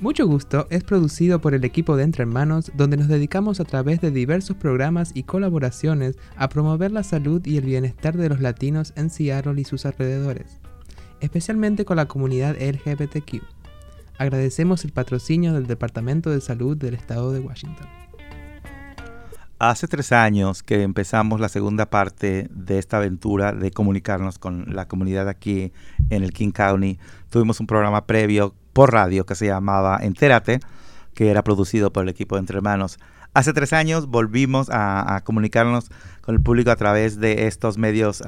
Mucho Gusto es producido por el equipo de Entre Hermanos, donde nos dedicamos a través de diversos programas y colaboraciones a promover la salud y el bienestar de los latinos en Seattle y sus alrededores, especialmente con la comunidad LGBTQ. Agradecemos el patrocinio del Departamento de Salud del Estado de Washington. Hace tres años que empezamos la segunda parte de esta aventura de comunicarnos con la comunidad aquí en el King County. Tuvimos un programa previo por radio que se llamaba Entérate, que era producido por el equipo de Entre Hermanos. Hace tres años volvimos a, comunicarnos con el público a través de estos medios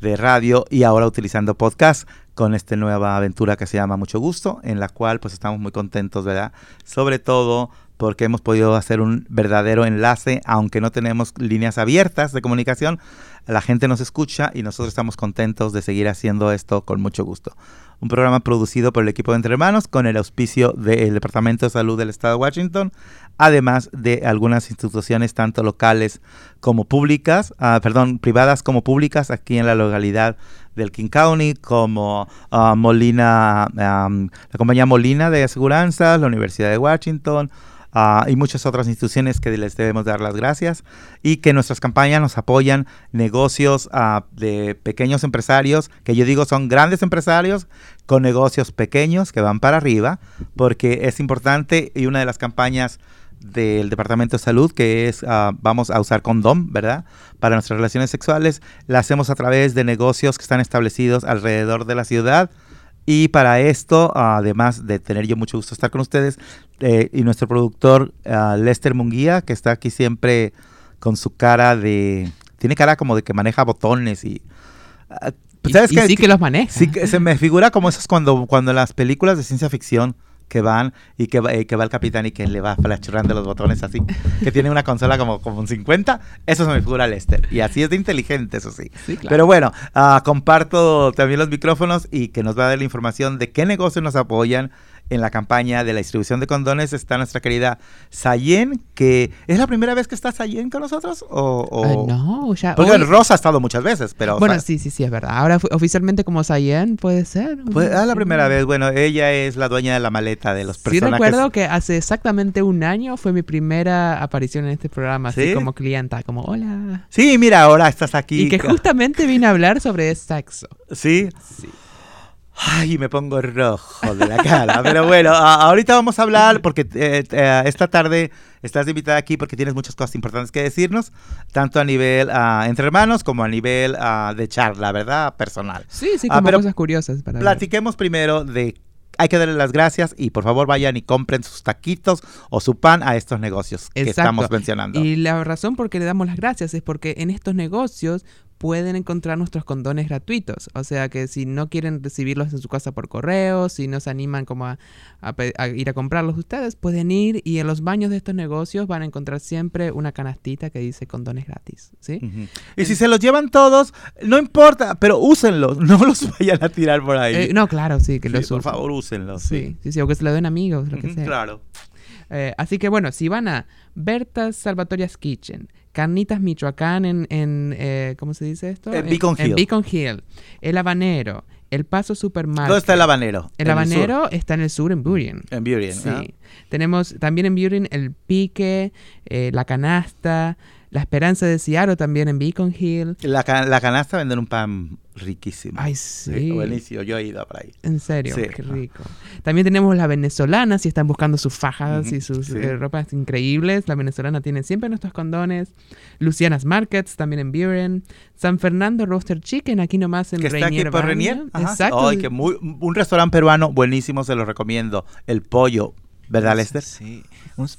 de radio y ahora utilizando podcast con esta nueva aventura que se llama Mucho Gusto, en la cual pues estamos muy contentos, ¿verdad? Sobre todo porque hemos podido hacer un verdadero enlace, aunque no tenemos líneas abiertas de comunicación, la gente nos escucha y nosotros estamos contentos de seguir haciendo esto con mucho gusto un programa producido por el equipo de Entre Hermanos con el auspicio del Departamento de Salud del Estado de Washington, además de algunas instituciones tanto locales como públicas, ah, perdón, privadas como públicas aquí en la localidad del King County, como ah, Molina, la compañía Molina de Aseguranzas, la Universidad de Washington, Ah, y muchas otras instituciones que les debemos dar las gracias y que nuestras campañas nos apoyan negocios uh, de pequeños empresarios, que yo digo son grandes empresarios con negocios pequeños que van para arriba, porque es importante y una de las campañas del Departamento de Salud, que es uh, vamos a usar condón, ¿verdad? Para nuestras relaciones sexuales, la hacemos a través de negocios que están establecidos alrededor de la ciudad y para esto, además de tener yo mucho gusto estar con ustedes, eh, y nuestro productor ah, Lester Munguía, que está aquí siempre con su cara de... Tiene cara como de que maneja botones y... Ah, ¿sabes y, sí que los maneja. Sí, que se me figura como esas cuando, cuando las películas de ciencia ficción que van y que va, que va el capitán y que le va flashurrando los botones así, que tiene una consola como, como un 50, eso se me figura Lester. Y así es de inteligente, eso sí. Pero bueno, uh, comparto también los micrófonos y que nos va a dar la información de qué negocios nos apoyan en la campaña de la distribución de condones está nuestra querida Sayen, que es la primera vez que está Sayen con nosotros. O, o... Ah, no, ya. Porque Rosa ha estado muchas veces, pero. Bueno, sí, sí, sí, es verdad. Ahora oficialmente como Sayen puede ser. Pues es la primera vez. Bueno, ella es la dueña de la maleta de los personajes. Sí, recuerdo que hace exactamente un año fue mi primera aparición en este programa, así como clienta, como hola. Sí, mira, ahora estás aquí. Y que justamente vine a hablar sobre sexo. Sí. Sí. Ay, me pongo rojo de la cara. Pero bueno, ahorita vamos a hablar porque eh, eh, esta tarde estás invitada aquí porque tienes muchas cosas importantes que decirnos, tanto a nivel ah, entre hermanos como a nivel ah, de charla, ¿verdad? Personal. Sí, sí, ah, como cosas curiosas. Para platiquemos primero de hay que darle las gracias y por favor vayan y compren sus taquitos o su pan a estos negocios que estamos mencionando. Y la razón por qué le damos las gracias es porque en estos negocios pueden encontrar nuestros condones gratuitos. O sea que si no quieren recibirlos en su casa por correo, si no se animan como a, ir a comprarlos ustedes, pueden ir y en los baños de estos negocios van a encontrar siempre una canastita que dice condones gratis. ¿sí? Y si se los llevan todos, no importa, pero úsenlos, no los vayan a tirar por ahí. Eh, no, claro, sí, que los Por favor, úsenlos. Sí, sí, sí, o que se lo den amigos, lo que sea. Claro. Eh, así que bueno, si van a Berta's Salvatoria's Kitchen, Carnitas Michoacán en, en eh, ¿cómo se dice esto? En Beacon Hill. En Beacon Hill. El Habanero. El Paso Supermarket. ¿Dónde está el Habanero? El Habanero está en el sur, en Burien. En Burien, Sí. Tenemos también en Burien el Pique, eh, la Canasta, la Esperanza de Seattle también en Beacon Hill. La, la canasta venden un pan riquísimo. Ay, sí. buenísimo, yo he ido por ahí. En serio, qué rico. También tenemos la venezolana, si están buscando sus fajas y sus eh, ropas increíbles. La venezolana tiene siempre nuestros condones. Luciana's Markets, también en Buren. San Fernando Roaster Chicken, aquí nomás en que está aquí por Renier. Exacto. Ay, que muy, un restaurante peruano buenísimo, se lo recomiendo. El pollo ¿Verdad, Lester? Sí.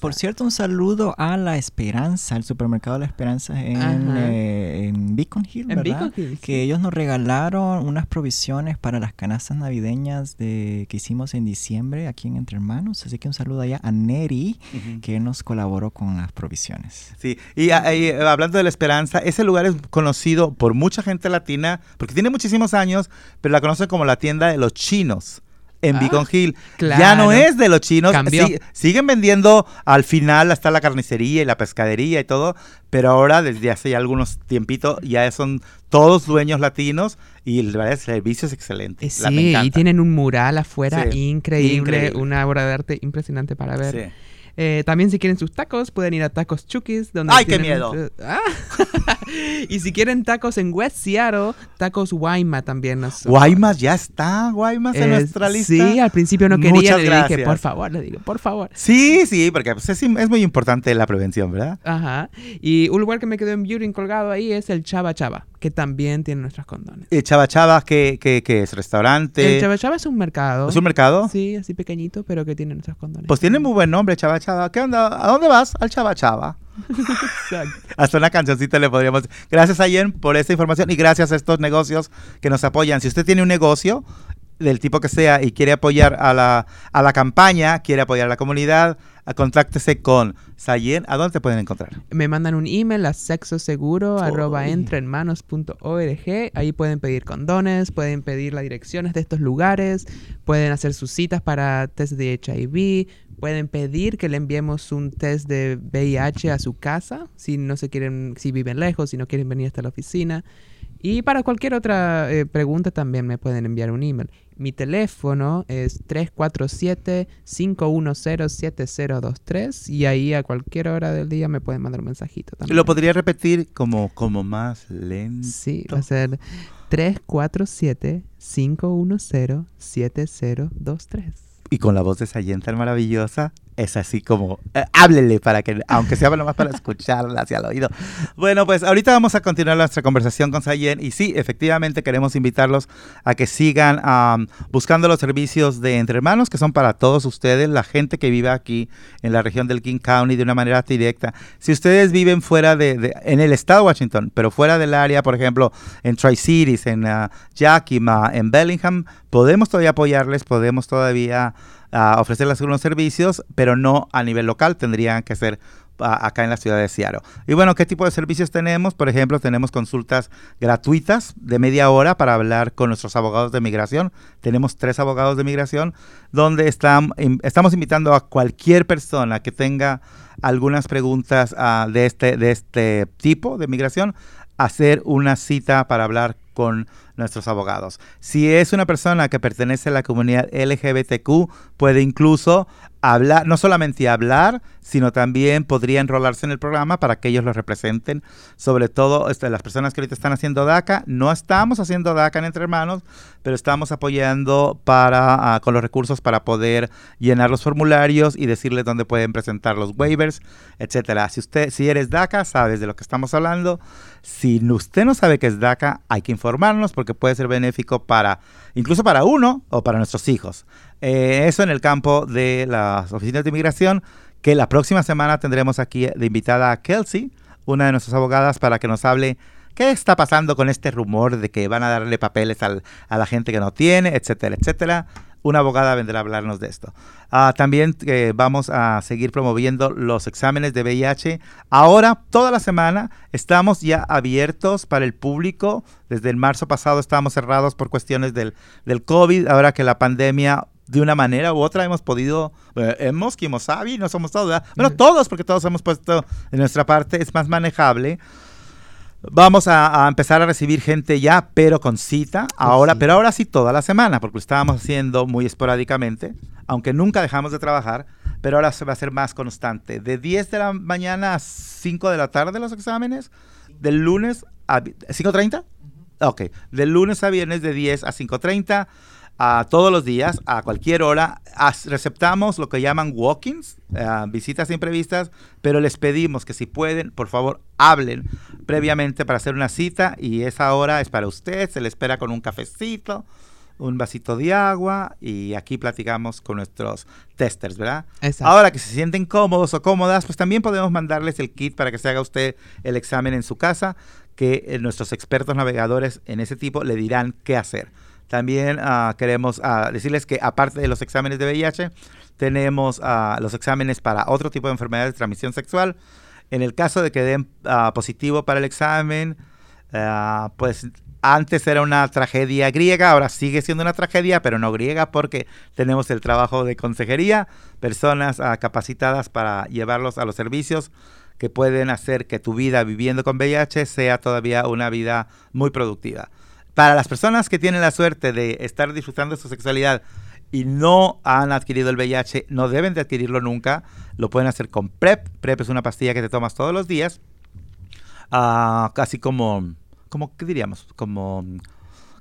por cierto, un saludo a La Esperanza, el supermercado La Esperanza en, eh, Beacon Hill, ¿verdad? Que ellos nos regalaron unas provisiones para las canastas navideñas de, que hicimos en diciembre aquí en Entre Hermanos. Así que un saludo allá a Neri, que nos colaboró con las provisiones. Sí, y, ah, y, eh, hablando de La Esperanza, ese lugar es conocido por mucha gente latina, porque tiene muchísimos años, pero la conocen como la tienda de los chinos en Beacon Hill. Ya no es de los chinos. siguen vendiendo al final hasta la carnicería y la pescadería y todo, pero ahora desde hace ya algunos tiempitos ya son todos dueños latinos y el, servicio es excelente. Sí, y tienen un mural afuera increíble, una obra de arte impresionante para ver. Sí. Eh, también si quieren sus tacos, pueden ir a Tacos Chukis. Donde ¡Ay, qué miedo! Ah. y si quieren tacos en West Seattle, Tacos Guaymas también. Guaymas, ya está, Guaymas en nuestra lista. Sí, al principio no quería, le dije, por favor, le digo, por favor. Sí, sí, porque pues, es, muy importante la prevención, ¿verdad? Ajá. Y un lugar que me quedó en Beauty colgado ahí es el Chava Chava que también tiene nuestras condones. ¿Y Chava Chava qué, qué, qué, es? ¿Restaurante? El Chava Chava es un mercado. ¿Es un mercado? Sí, así pequeñito, pero que tiene nuestras condones. Pues tiene muy buen nombre, Chava Chava. ¿Qué onda? ¿A dónde vas? Al Chava Chava. Exacto. Hasta una cancioncita le podríamos. Gracias, Ayen, por esta información y gracias a estos negocios que nos apoyan. Si usted tiene un negocio, del tipo que sea y quiere apoyar a la, a la campaña, quiere apoyar a la comunidad, contáctese con Sayen. ¿A dónde te pueden encontrar? Me mandan un email a sexoseguro.org. Ahí pueden pedir condones, pueden pedir las direcciones de estos lugares, pueden hacer sus citas para test de HIV, pueden pedir que le enviemos un test de VIH a su casa si no se quieren, si viven lejos, si no quieren venir hasta la oficina. Y para cualquier otra eh, pregunta también me pueden enviar un email. Mi teléfono es 347-510-7023 y ahí a cualquier hora del día me pueden mandar un mensajito también. ¿Lo podría repetir como, como más lento? Sí, va a ser 347-510-7023. Y con la voz de tan maravillosa, es así como, eh, háblele para que, aunque sea más para escucharla hacia el oído. Bueno, pues ahorita vamos a continuar nuestra conversación con Sayen y sí, efectivamente queremos invitarlos a que sigan buscando los servicios de Entre Hermanos que son para todos ustedes, la gente que vive aquí en la región del King County de una manera directa. Si ustedes viven fuera de, en el estado de Washington, pero fuera del área, por ejemplo, en Tri-Cities, en uh, Yakima, en Bellingham, podemos todavía apoyarles, podemos todavía a ofrecerles algunos servicios, pero no a nivel local, tendrían que ser acá en la ciudad de Seattle. Y bueno, ¿qué tipo de servicios tenemos? Por ejemplo, tenemos consultas gratuitas de media hora para hablar con nuestros abogados de migración. Tenemos tres abogados de migración donde estamos invitando a cualquier persona que tenga algunas preguntas ah, de, este, de este tipo de migración a hacer una cita para hablar con nuestros abogados. Si es una persona que pertenece a la comunidad LGBTQ, puede incluso hablar, no solamente hablar, sino también podría enrolarse en el programa para que ellos lo representen. Sobre todo este, las personas que ahorita están haciendo DACA, no estamos haciendo DACA en Entre Hermanos, pero estamos apoyando para, ah, con los recursos para poder llenar los formularios y decirles dónde pueden presentar los waivers, etcétera. Si usted, si eres DACA, sabes de lo que estamos hablando. Si usted no sabe qué es DACA, hay que informarnos porque puede ser benéfico para, incluso para uno o para nuestros hijos. Eh, eso en el campo de las oficinas de inmigración, que la próxima semana tendremos aquí de invitada a Kelsey, una de nuestras abogadas, para que nos hable qué está pasando con este rumor de que van a darle papeles a la gente que no tiene, etcétera, etcétera una abogada vendrá a hablarnos de esto. Ah, también eh, vamos a seguir promoviendo los exámenes de VIH. Ahora, toda la semana, estamos ya abiertos para el público. Desde el marzo pasado estábamos cerrados por cuestiones del, del COVID. Ahora que la pandemia de una manera u otra hemos podido, eh, hemos, Kimosabi, no somos todos, ¿verdad? Bueno, todos, porque todos hemos puesto en nuestra parte, es más manejable. Vamos a, empezar a recibir gente ya, pero con cita, ahora, pero ahora sí toda la semana, porque lo estábamos haciendo muy esporádicamente, aunque nunca dejamos de trabajar, pero ahora se va a ser más constante. De 10 de la mañana a 5 de la tarde los exámenes, del lunes a 5.30. Ok, del lunes a viernes de 10 a 5.30 a todos los días, a cualquier hora. receptamos lo que llaman walk-ins, eh, visitas imprevistas, pero les pedimos que si pueden, por favor, hablen previamente para hacer una cita y esa hora es para usted, se le espera con un cafecito, un vasito de agua y aquí platicamos con nuestros testers, ¿verdad? Ahora que se sienten cómodos o cómodas, pues también podemos mandarles el kit para que se haga usted el examen en su casa, que eh, nuestros expertos navegadores en ese tipo le dirán qué hacer. También uh, queremos uh, decirles que aparte de los exámenes de VIH, tenemos uh, los exámenes para otro tipo de enfermedades de transmisión sexual. En el caso de que den positivo para el examen, pues antes era una tragedia griega, ahora sigue siendo una tragedia, pero no griega porque tenemos el trabajo de consejería, personas ah, capacitadas para llevarlos a los servicios que pueden hacer que tu vida viviendo con VIH sea todavía una vida muy productiva. Para las personas que tienen la suerte de estar disfrutando de su sexualidad y no han adquirido el VIH, no deben de adquirirlo nunca. Lo pueden hacer con PrEP. PrEP es una pastilla que te tomas todos los días. Ah, casi como, como, ¿qué diríamos? Como,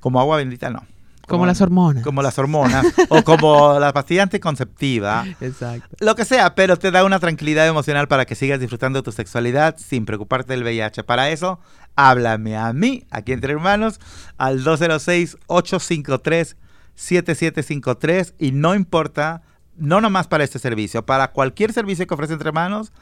como agua bendita, no. Como, las hormonas. Como las hormonas. o como la pastilla anticonceptiva. Exacto. Lo que sea, pero te da una tranquilidad emocional para que sigas disfrutando de tu sexualidad sin preocuparte del VIH. Para eso, háblame a mí, aquí entre hermanos, al 206-853-7753. Y no importa, no nomás para este servicio, para cualquier servicio que ofrece entre hermanos,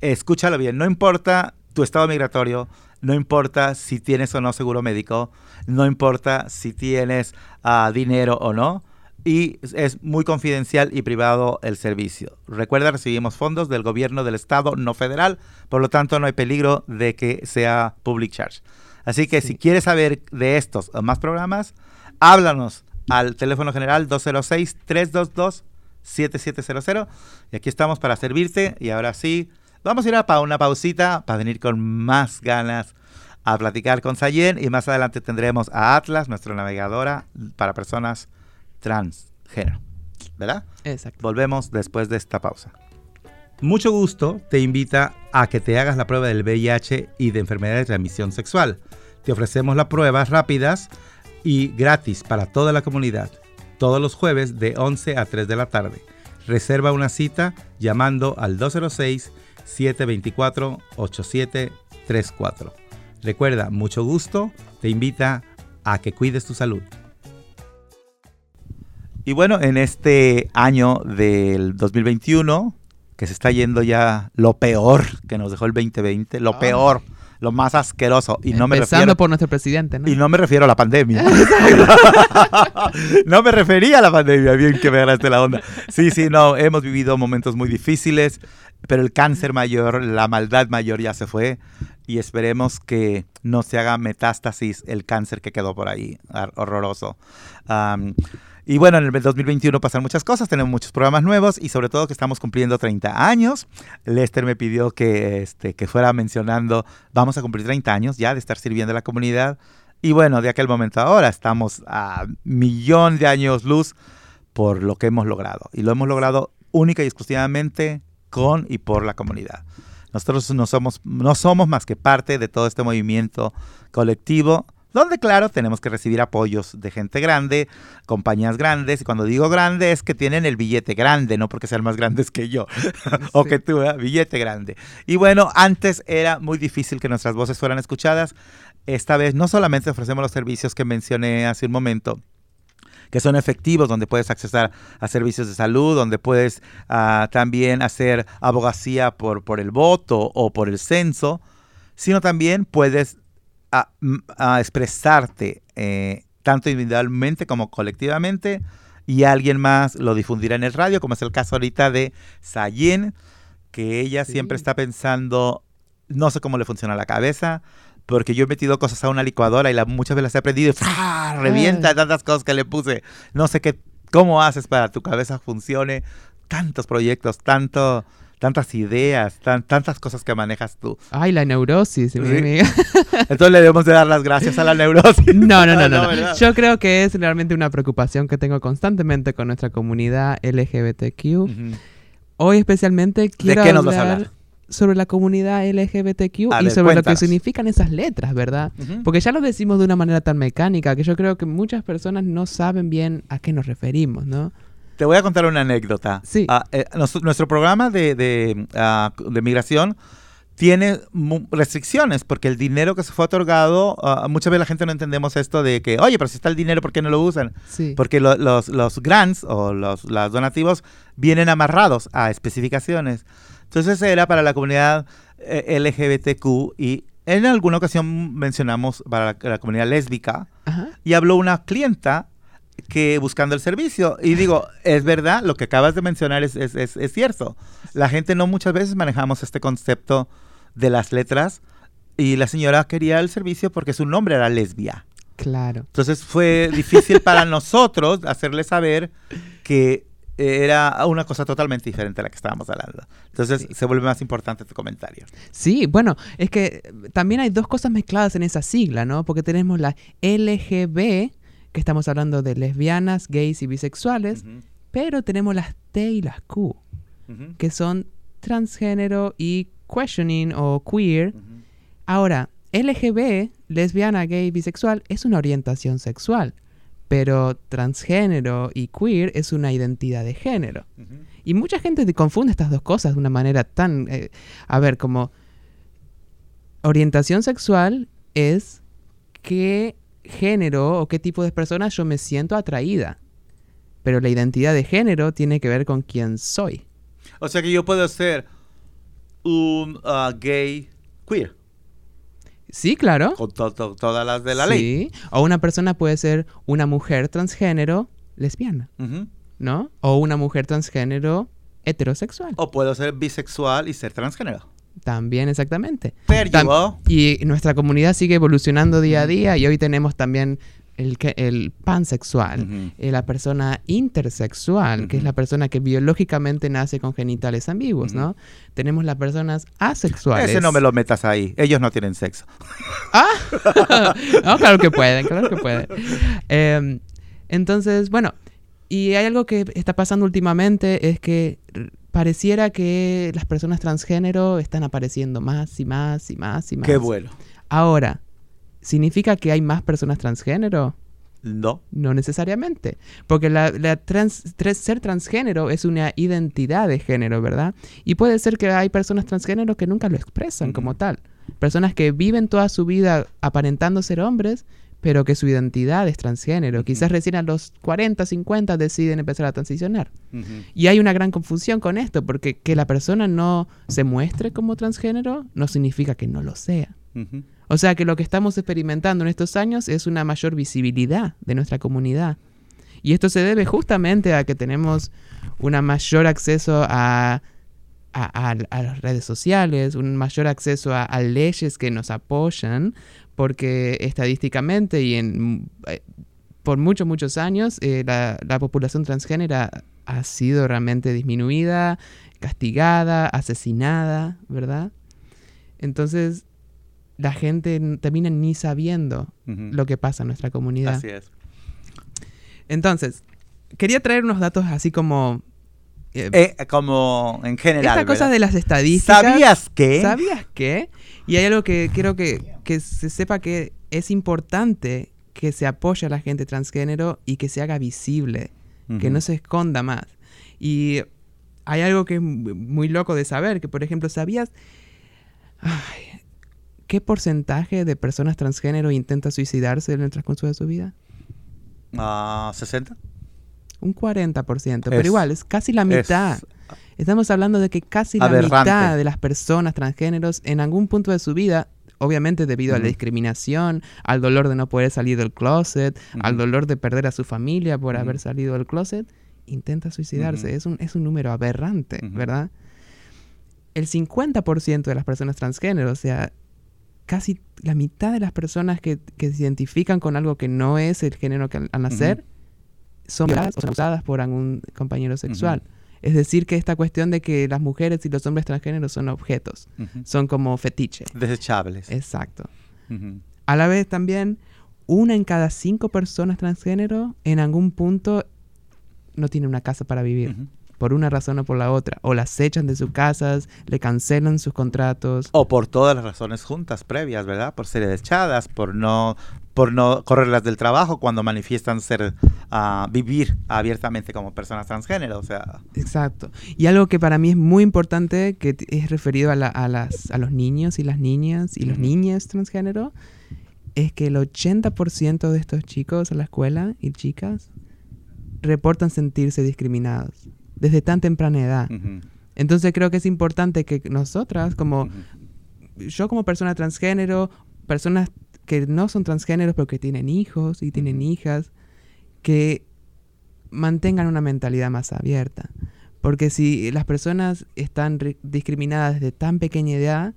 escúchalo bien, no importa tu estado migratorio, no importa si tienes o no seguro médico, no importa si tienes uh, dinero o no, y es muy confidencial y privado el servicio. Recuerda, recibimos fondos del gobierno del estado, no federal, por lo tanto no hay peligro de que sea public charge. Así que si quieres saber de estos o más programas, háblanos al teléfono general 206-322-7700 y aquí estamos para servirte y ahora sí, Vamos a ir a una pausita para venir con más ganas a platicar con Sayen y más adelante tendremos a Atlas, nuestra navegadora para personas transgénero. ¿Verdad? Exacto. Volvemos después de esta pausa. Mucho gusto te invita a que te hagas la prueba del VIH y de enfermedad de transmisión sexual. Te ofrecemos las pruebas rápidas y gratis para toda la comunidad, todos los jueves de 11 a 3 de la tarde. Reserva una cita llamando al 206 724-8734. Recuerda, mucho gusto, te invita a que cuides tu salud. Y bueno, en este año del 2021, que se está yendo ya lo peor que nos dejó el 2020, lo ah. peor, lo más asqueroso. Y no me refiero, por nuestro presidente, ¿no? Y no me refiero a la pandemia. no me refería a la pandemia, bien que me agarraste la onda. Sí, sí, no, hemos vivido momentos muy difíciles pero el cáncer mayor, la maldad mayor ya se fue y esperemos que no se haga metástasis el cáncer que quedó por ahí, horroroso. Y bueno, en el 2021 pasan muchas cosas, tenemos muchos programas nuevos y sobre todo que estamos cumpliendo 30 años. Lester me pidió que, este, que fuera mencionando, vamos a cumplir 30 años ya de estar sirviendo a la comunidad. Y bueno, de aquel momento ahora estamos a millón de años luz por lo que hemos logrado. Y lo hemos logrado única y exclusivamente con y por la comunidad. Nosotros no somos, no somos más que parte de todo este movimiento colectivo, donde claro, tenemos que recibir apoyos de gente grande, compañías grandes, y cuando digo grande es que tienen el billete grande, no porque sean más grandes que yo, o que tú, ¿eh? billete grande. Y bueno, antes era muy difícil que nuestras voces fueran escuchadas, esta vez no solamente ofrecemos los servicios que mencioné hace un momento, que son efectivos, donde puedes acceder a servicios de salud, donde puedes ah, también hacer abogacía por, por el voto o por el censo, sino también puedes ah, expresarte eh, tanto individualmente como colectivamente y alguien más lo difundirá en el radio, como es el caso ahorita de Sayen, que ella siempre está pensando, no sé cómo le funciona la cabeza, porque yo he metido cosas a una licuadora y la, muchas veces las he aprendido y revienta tantas cosas que le puse. No sé qué, cómo haces para que tu cabeza funcione. Tantos proyectos, tanto, tantas ideas, tantas cosas que manejas tú. Ay, la neurosis, mi amiga. Entonces le debemos de dar las gracias a la neurosis. No, no, no, no. Yo creo que es realmente una preocupación que tengo constantemente con nuestra comunidad LGBTQ. Hoy especialmente quiero ¿De qué nos vas a hablar? sobre la comunidad LGBTQ y sobre lo que significan esas letras, ¿verdad? Porque ya lo decimos de una manera tan mecánica que yo creo que muchas personas no saben bien a qué nos referimos, ¿no? Te voy a contar una anécdota. Sí. Ah, eh, nuestro, programa de, de, ah, de migración tiene restricciones porque el dinero que se fue otorgado, ah, muchas veces la gente no entendemos esto de que, oye, pero si está el dinero, ¿por qué no lo usan? Sí. Porque los, los grants o los, los donativos vienen amarrados a especificaciones. Entonces era para la comunidad eh, LGBTQ y en alguna ocasión mencionamos para la, comunidad lésbica y habló una clienta que buscando el servicio. Y digo, es verdad, lo que acabas de mencionar es, es, es, cierto. La gente no muchas veces manejamos este concepto de las letras y la señora quería el servicio porque su nombre era lesbia. Claro. Entonces fue difícil para nosotros hacerle saber que era una cosa totalmente diferente a la que estábamos hablando. Entonces se vuelve más importante tu comentario. Sí, bueno, es que también hay dos cosas mezcladas en esa sigla, ¿no? Porque tenemos la LGB, que estamos hablando de lesbianas, gays y bisexuales, pero tenemos las T y las Q, que son transgénero y questioning o queer. Ahora, LGB, lesbiana, gay, bisexual, es una orientación sexual, pero transgénero y queer es una identidad de género. Y mucha gente confunde estas dos cosas de una manera tan... Eh, a ver, como orientación sexual es qué género o qué tipo de persona yo me siento atraída. Pero la identidad de género tiene que ver con quién soy. O sea que yo puedo ser un uh, gay queer. Sí, claro. Con todas las de la ley. Sí. O una persona puede ser una mujer transgénero lesbiana. ¿No? O una mujer transgénero heterosexual. O puedo ser bisexual y ser transgénero. También, exactamente. Pero y nuestra comunidad sigue evolucionando día a día y hoy tenemos también el, el pansexual, eh, la persona intersexual, que es la persona que biológicamente nace con genitales ambiguos, ¿no? Tenemos las personas asexuales. Ese no me lo metas ahí, ellos no tienen sexo. Ah, no, claro que pueden, claro que pueden. Em, entonces, bueno, y hay algo que está pasando últimamente, es que pareciera que las personas transgénero están apareciendo más y más y más y más. Qué bueno. Ahora, ¿significa que hay más personas transgénero? No. No necesariamente. Porque la, ser transgénero es una identidad de género, ¿verdad? Y puede ser que hay personas transgénero que nunca lo expresan como tal. Personas que viven toda su vida aparentando ser hombres, pero que su identidad es transgénero. Quizás recién a los 40, 50 deciden empezar a transicionar. Y hay una gran confusión con esto, porque que la persona no se muestre como transgénero no significa que no lo sea. O sea que lo que estamos experimentando en estos años es una mayor visibilidad de nuestra comunidad. Y esto se debe justamente a que tenemos un mayor acceso a, a, las redes sociales, un mayor acceso a, leyes que nos apoyan, porque estadísticamente y en, eh, por muchos, muchos años eh, la, la población transgénera ha sido realmente disminuida, castigada, asesinada, ¿verdad? Entonces, la gente termina ni sabiendo lo que pasa en nuestra comunidad. Así es. Entonces, quería traer unos datos así como... Eh, eh, como en general. Esta cosa de las estadísticas. ¿Sabías qué? ¿Sabías qué? Y hay algo que quiero que, que se sepa que es importante que se apoye a la gente transgénero y que se haga visible, que no se esconda más. Y hay algo que es muy loco de saber, que por ejemplo, ¿sabías? Ay, ¿qué porcentaje de personas transgénero intenta suicidarse en el transcurso de su vida? Ah, ¿60? Un 40%, pero igual, es casi la mitad. Estamos hablando de que casi la mitad de las personas transgéneros en algún punto de su vida, obviamente debido a la discriminación, al dolor de no poder salir del closet, al dolor de perder a su familia por haber salido del closet, intenta suicidarse. es, un, es un número aberrante, ¿verdad? El 50% de las personas transgénero, o sea, casi la mitad de las personas que, se identifican con algo que no es el género que al, nacer son violadas o son usadas por algún compañero sexual. Es decir, que esta cuestión de que las mujeres y los hombres transgéneros son objetos, son como fetiches. Desechables. Exacto. A la vez también, una en cada cinco personas transgénero en algún punto no tiene una casa para vivir por una razón o por la otra. O las echan de sus casas, le cancelan sus contratos. O por todas las razones juntas previas, ¿verdad? Por ser echadas, por no, por no correrlas del trabajo cuando manifiestan ser, uh, vivir abiertamente como personas transgénero. O sea. Exacto. Y algo que para mí es muy importante, que es referido a, a, las, a los niños y las niñas y los niñas transgénero, es que el 80% de estos chicos a la escuela y chicas reportan sentirse discriminados desde tan temprana edad. Entonces creo que es importante que nosotras, como yo como persona transgénero, personas que no son transgéneros pero que tienen hijos y tienen hijas, que mantengan una mentalidad más abierta. Porque si las personas están discriminadas desde tan pequeña edad,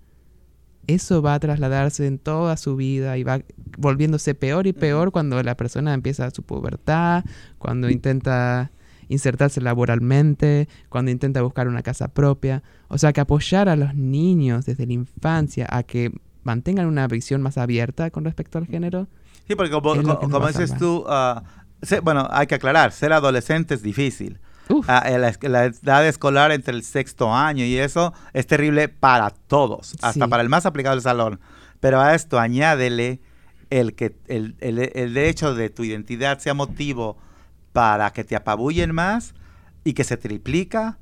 eso va a trasladarse en toda su vida y va volviéndose peor y peor cuando la persona empieza su pubertad, cuando intenta insertarse laboralmente, cuando intenta buscar una casa propia. O sea que apoyar a los niños desde la infancia a que mantengan una visión más abierta con respecto al género. Sí, porque como, dices tú, ah, bueno, hay que aclarar, ser adolescente es difícil. Ah, la, edad escolar entre el sexto año y eso es terrible para todos, hasta para el más aplicado del salón. Pero a esto añádele el que el, el, el derecho de tu identidad sea motivo para que te apabullen más y que se triplica,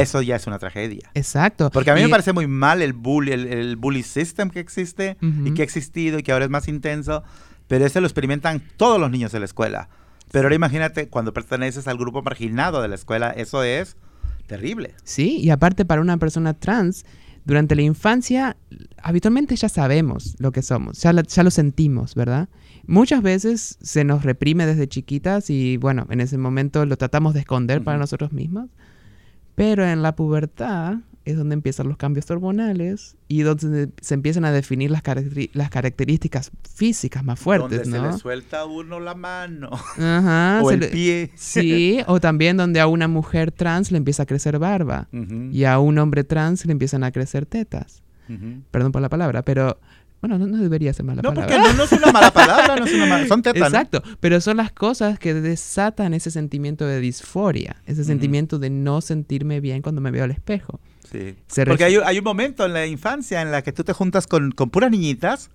eso ya es una tragedia. Exacto. Porque a mí me parece muy mal el bully, el, bully system que existe y que ha existido y que ahora es más intenso, pero ese lo experimentan todos los niños de la escuela. Pero ahora imagínate cuando perteneces al grupo marginado de la escuela, eso es terrible. Sí, y aparte para una persona trans, durante la infancia, habitualmente ya sabemos lo que somos, ya, ya lo sentimos, ¿verdad? Muchas veces se nos reprime desde chiquitas y bueno, en ese momento lo tratamos de esconder para nosotros mismos. Pero en la pubertad es donde empiezan los cambios hormonales y donde se empiezan a definir las, las características físicas más fuertes, donde se le suelta a uno la mano o el pie. Sí, o también donde a una mujer trans le empieza a crecer barba y a un hombre trans le empiezan a crecer tetas. Perdón por la palabra, pero bueno, no, debería ser mala palabra. No, porque no, es una mala palabra, no es una mala, son tetas. Exacto, pero son las cosas que desatan ese sentimiento de disforia, ese sentimiento de no sentirme bien cuando me veo al espejo. Sí. porque hay, hay, un momento en la infancia en la que tú te juntas con, con puras niñitas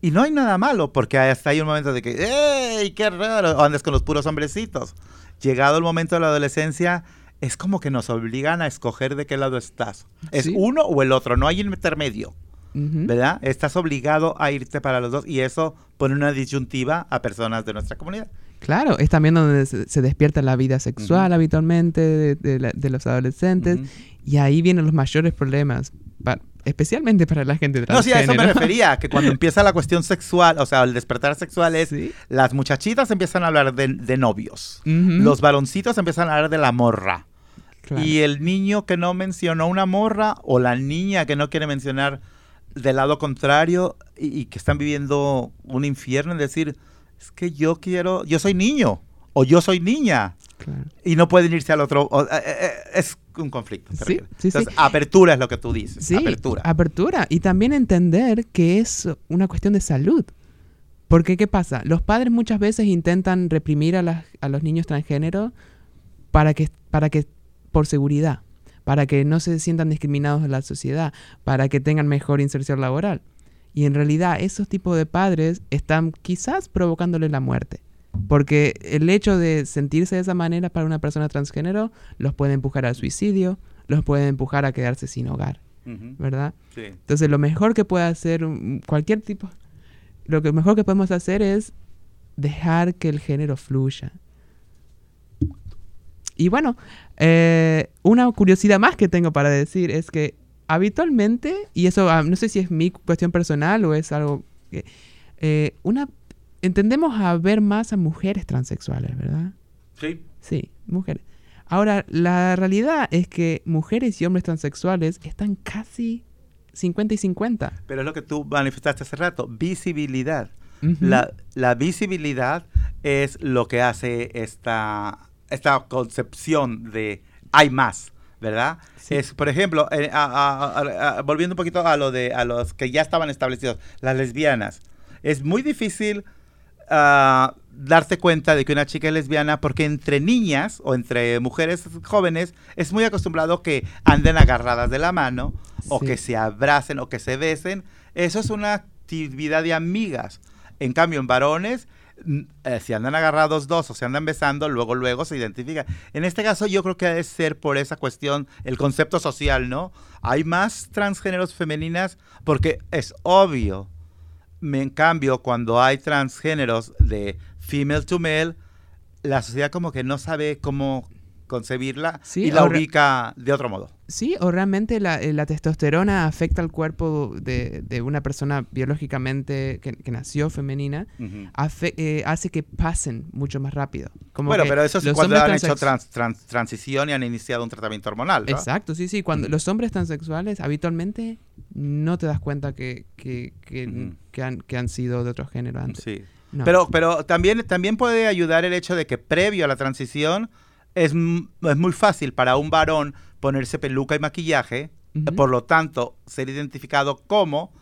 y no hay nada malo, porque hasta hay un momento de que, ¡ey, qué raro! O andas con los puros hombrecitos. Llegado el momento de la adolescencia, es como que nos obligan a escoger de qué lado estás. Es uno o el otro, no hay intermedio. ¿Verdad? Estás obligado a irte para los dos y eso pone una disyuntiva a personas de nuestra comunidad. Claro, es también donde se, despierta la vida sexual habitualmente de, los adolescentes y ahí vienen los mayores problemas, especialmente para la gente transgénero. No, sí, a eso me refería, que cuando empieza la cuestión sexual, o sea, el despertar sexual es, las muchachitas empiezan a hablar de, novios, los varoncitos empiezan a hablar de la morra. Y el niño que no mencionó una morra o la niña que no quiere mencionar del lado contrario y, que están viviendo un infierno en decir, es que yo quiero, yo soy niño o yo soy niña. Y no pueden irse al otro. Eh, eh, eh, es un conflicto. Sí, Entonces, apertura es lo que tú dices. Sí, apertura. Apertura. Y también entender que es una cuestión de salud. Porque, ¿qué pasa? Los padres muchas veces intentan reprimir a, las, a los niños transgénero para que, para que, por seguridad para que no se sientan discriminados en la sociedad, para que tengan mejor inserción laboral. Y en realidad esos tipos de padres están quizás provocándole la muerte. Porque el hecho de sentirse de esa manera para una persona transgénero los puede empujar al suicidio, los puede empujar a quedarse sin hogar. ¿Verdad? Entonces lo mejor que puede hacer cualquier tipo, lo que mejor que podemos hacer es dejar que el género fluya. Y bueno, eh, una curiosidad más que tengo para decir es que habitualmente, y eso ah, no sé si es mi cuestión personal o es algo que... Eh, una, entendemos a ver más a mujeres transexuales, ¿verdad? Sí. Sí, mujeres. Ahora, la realidad es que mujeres y hombres transexuales están casi 50 y 50. Pero es lo que tú manifestaste hace rato, visibilidad. la, la visibilidad es lo que hace esta esta concepción de hay más, ¿verdad? Es, por ejemplo, eh, volviendo un poquito a lo de a los que ya estaban establecidos, las lesbianas. Es muy difícil uh, darse cuenta de que una chica es lesbiana porque entre niñas o entre mujeres jóvenes es muy acostumbrado que anden agarradas de la mano o que se abracen o que se besen. Eso es una actividad de amigas. En cambio, en varones eh, si andan agarrados dos o se andan besando, luego, luego se identifica. En este caso yo creo que debe ser por esa cuestión, el concepto social, ¿no? Hay más transgéneros femeninas porque es obvio. En cambio, cuando hay transgéneros de female to male, la sociedad como que no sabe cómo concebirla y la ubica de otro modo. Sí, o realmente la, eh, testosterona afecta al cuerpo de, una persona biológicamente que, nació femenina, eh, hace que pasen mucho más rápido. bueno, pero eso es cuando han hecho transición y han iniciado un tratamiento hormonal. Exacto, sí, sí. Cuando los hombres transexuales habitualmente no te das cuenta que, que, que, han, que han sido de otro género antes. Sí. Pero, pero también, también puede ayudar el hecho de que previo a la transición es, es muy fácil para un varón ponerse peluca y maquillaje, por lo tanto, ser identificado como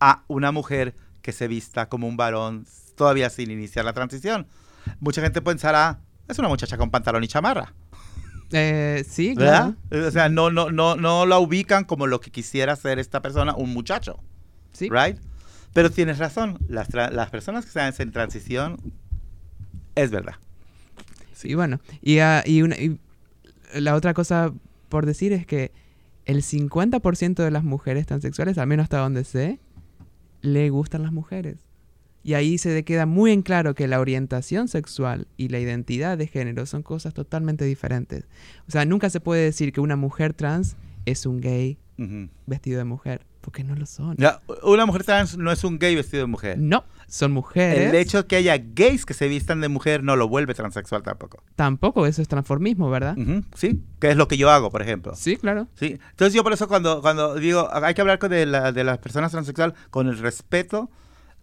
a una mujer que se vista como un varón todavía sin iniciar la transición. Mucha gente pensará, es una muchacha con pantalón y chamarra. Eh, sí, ¿verdad? O sea, no, no, no, no la ubican como lo que quisiera ser esta persona, un muchacho. Sí. Right? Pero tienes razón, las, personas que están en transición, es verdad. Sí, bueno, y, ah, y, una, y la otra cosa por decir es que el 50% de las mujeres transexuales, al menos hasta donde sé, le gustan las mujeres. Y ahí se queda muy en claro que la orientación sexual y la identidad de género son cosas totalmente diferentes. O sea, nunca se puede decir que una mujer trans es un gay vestido de mujer, porque no lo son. una mujer trans no es un gay vestido de mujer. No, son mujeres. El hecho de que haya gays que se vistan de mujer no lo vuelve transexual tampoco. Tampoco, eso es transformismo, ¿verdad? Sí, que es lo que yo hago, por ejemplo. Sí, claro. Sí, entonces yo por eso cuando, cuando digo, hay que hablar de, la, de las personas transexuales con el respeto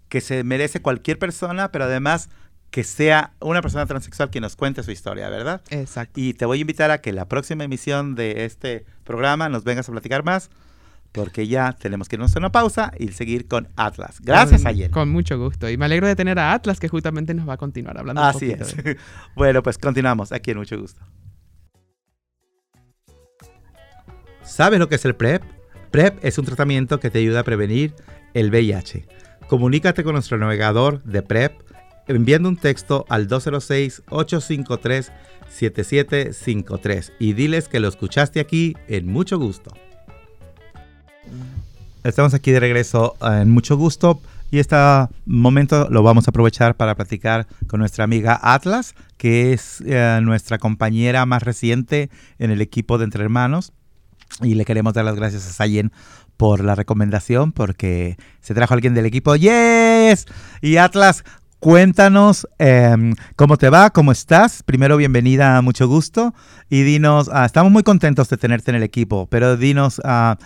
que se merece cualquier persona, pero además que sea una persona transexual quien nos cuente su historia, ¿verdad? Exacto. Y te voy a invitar a que la próxima emisión de este programa nos vengas a platicar más, porque ya tenemos que irnos a una pausa y seguir con Atlas. Gracias, ayer. Con mucho gusto. Y me alegro de tener a Atlas, que justamente nos va a continuar hablando. Así es. bueno, pues continuamos aquí en Mucho Gusto. ¿Sabes lo que es el PrEP? PrEP es un tratamiento que te ayuda a prevenir el VIH. Comunícate con nuestro navegador de PrEP enviando un texto al 206-853-7753 y diles que lo escuchaste aquí en mucho gusto. Estamos aquí de regreso en mucho gusto y este momento lo vamos a aprovechar para platicar con nuestra amiga Atlas, que es eh, nuestra compañera más reciente en el equipo de Entre Hermanos. Y le queremos dar las gracias a Sayen por la recomendación, porque se trajo alguien del equipo. ¡Yes! Y Atlas, cuéntanos em, cómo te va, cómo estás. Primero, bienvenida, mucho gusto. Y dinos, ah, estamos muy contentos de tenerte en el equipo, pero dinos ah,